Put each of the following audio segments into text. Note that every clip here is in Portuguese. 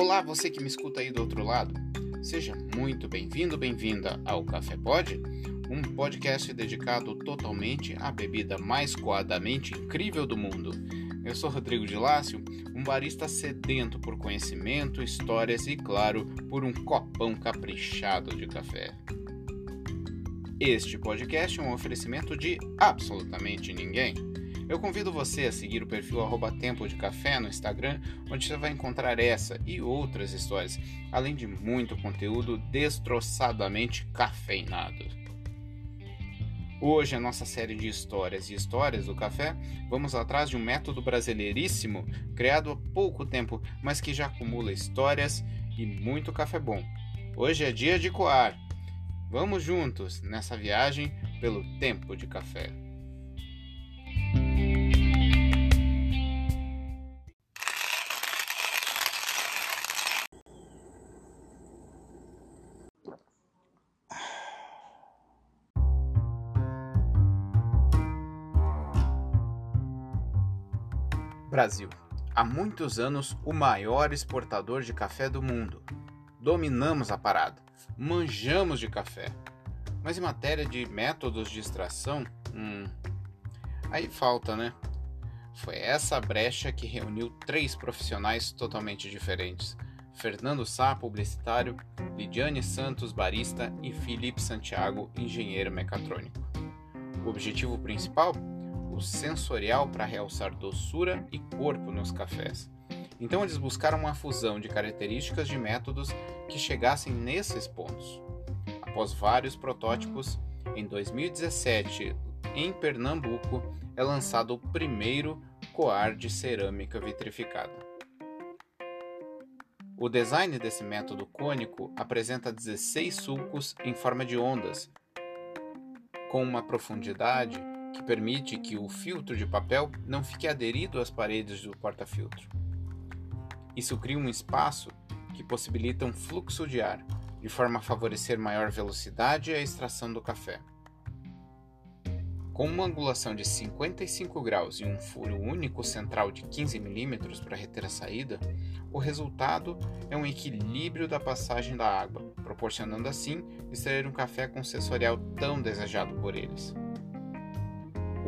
Olá, você que me escuta aí do outro lado. Seja muito bem-vindo, bem-vinda ao Café Pod, um podcast dedicado totalmente à bebida mais coadamente incrível do mundo. Eu sou Rodrigo de Lácio, um barista sedento por conhecimento, histórias e, claro, por um copão caprichado de café. Este podcast é um oferecimento de absolutamente ninguém. Eu convido você a seguir o perfil Tempo de Café no Instagram, onde você vai encontrar essa e outras histórias, além de muito conteúdo destroçadamente cafeinado. Hoje, a nossa série de histórias e histórias do café, vamos atrás de um método brasileiríssimo, criado há pouco tempo, mas que já acumula histórias e muito café bom. Hoje é dia de coar Vamos juntos nessa viagem pelo tempo de café. Brasil. Há muitos anos, o maior exportador de café do mundo. Dominamos a parada manjamos de café. Mas em matéria de métodos de extração, hum, aí falta, né? Foi essa brecha que reuniu três profissionais totalmente diferentes: Fernando Sá, publicitário, Lidiane Santos, barista e Felipe Santiago, engenheiro mecatrônico. O objetivo principal? Sensorial para realçar doçura e corpo nos cafés. Então eles buscaram uma fusão de características de métodos que chegassem nesses pontos. Após vários protótipos, em 2017, em Pernambuco, é lançado o primeiro coar de cerâmica vitrificada. O design desse método cônico apresenta 16 sulcos em forma de ondas, com uma profundidade que permite que o filtro de papel não fique aderido às paredes do porta-filtro. Isso cria um espaço que possibilita um fluxo de ar, de forma a favorecer maior velocidade e a extração do café. Com uma angulação de 55 graus e um furo único central de 15 mm para reter a saída, o resultado é um equilíbrio da passagem da água, proporcionando assim extrair um café com sensorial tão desejado por eles.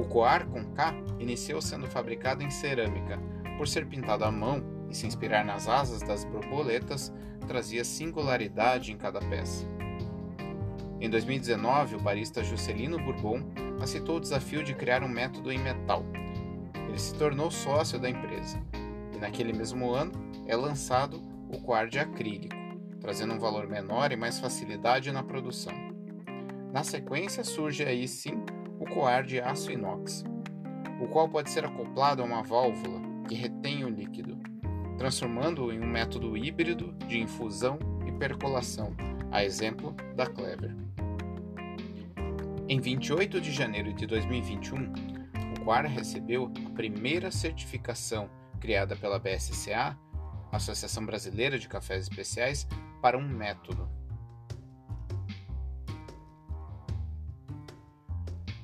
O coar com K iniciou sendo fabricado em cerâmica, por ser pintado à mão e se inspirar nas asas das borboletas, trazia singularidade em cada peça. Em 2019, o barista Juscelino Bourbon aceitou o desafio de criar um método em metal. Ele se tornou sócio da empresa e, naquele mesmo ano, é lançado o coar de acrílico, trazendo um valor menor e mais facilidade na produção. Na sequência, surge aí sim coar de aço inox, o qual pode ser acoplado a uma válvula que retém o líquido transformando-o em um método híbrido de infusão e percolação, a exemplo da Clever. Em 28 de janeiro de 2021, o Quara recebeu a primeira certificação criada pela BSCA, Associação Brasileira de Cafés Especiais, para um método.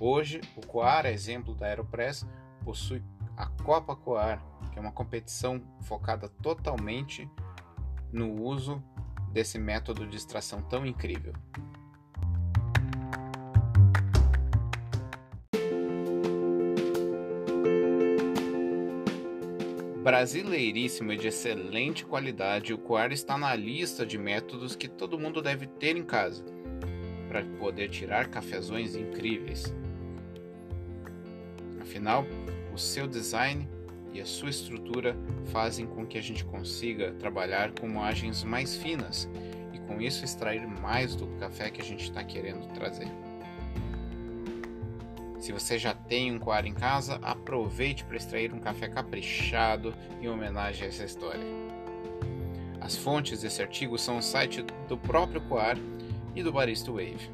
Hoje, o Coar, exemplo da Aeropress, possui a Copa Coar, que é uma competição focada totalmente no uso desse método de extração tão incrível. Brasileiríssimo e de excelente qualidade, o coar está na lista de métodos que todo mundo deve ter em casa para poder tirar cafezões incríveis. Afinal, o seu design e a sua estrutura fazem com que a gente consiga trabalhar com moagens mais finas e com isso extrair mais do café que a gente está querendo trazer. Se você já tem um coar em casa, aproveite para extrair um café caprichado em homenagem a essa história. As fontes desse artigo são o site do próprio Coar e do Barista Wave.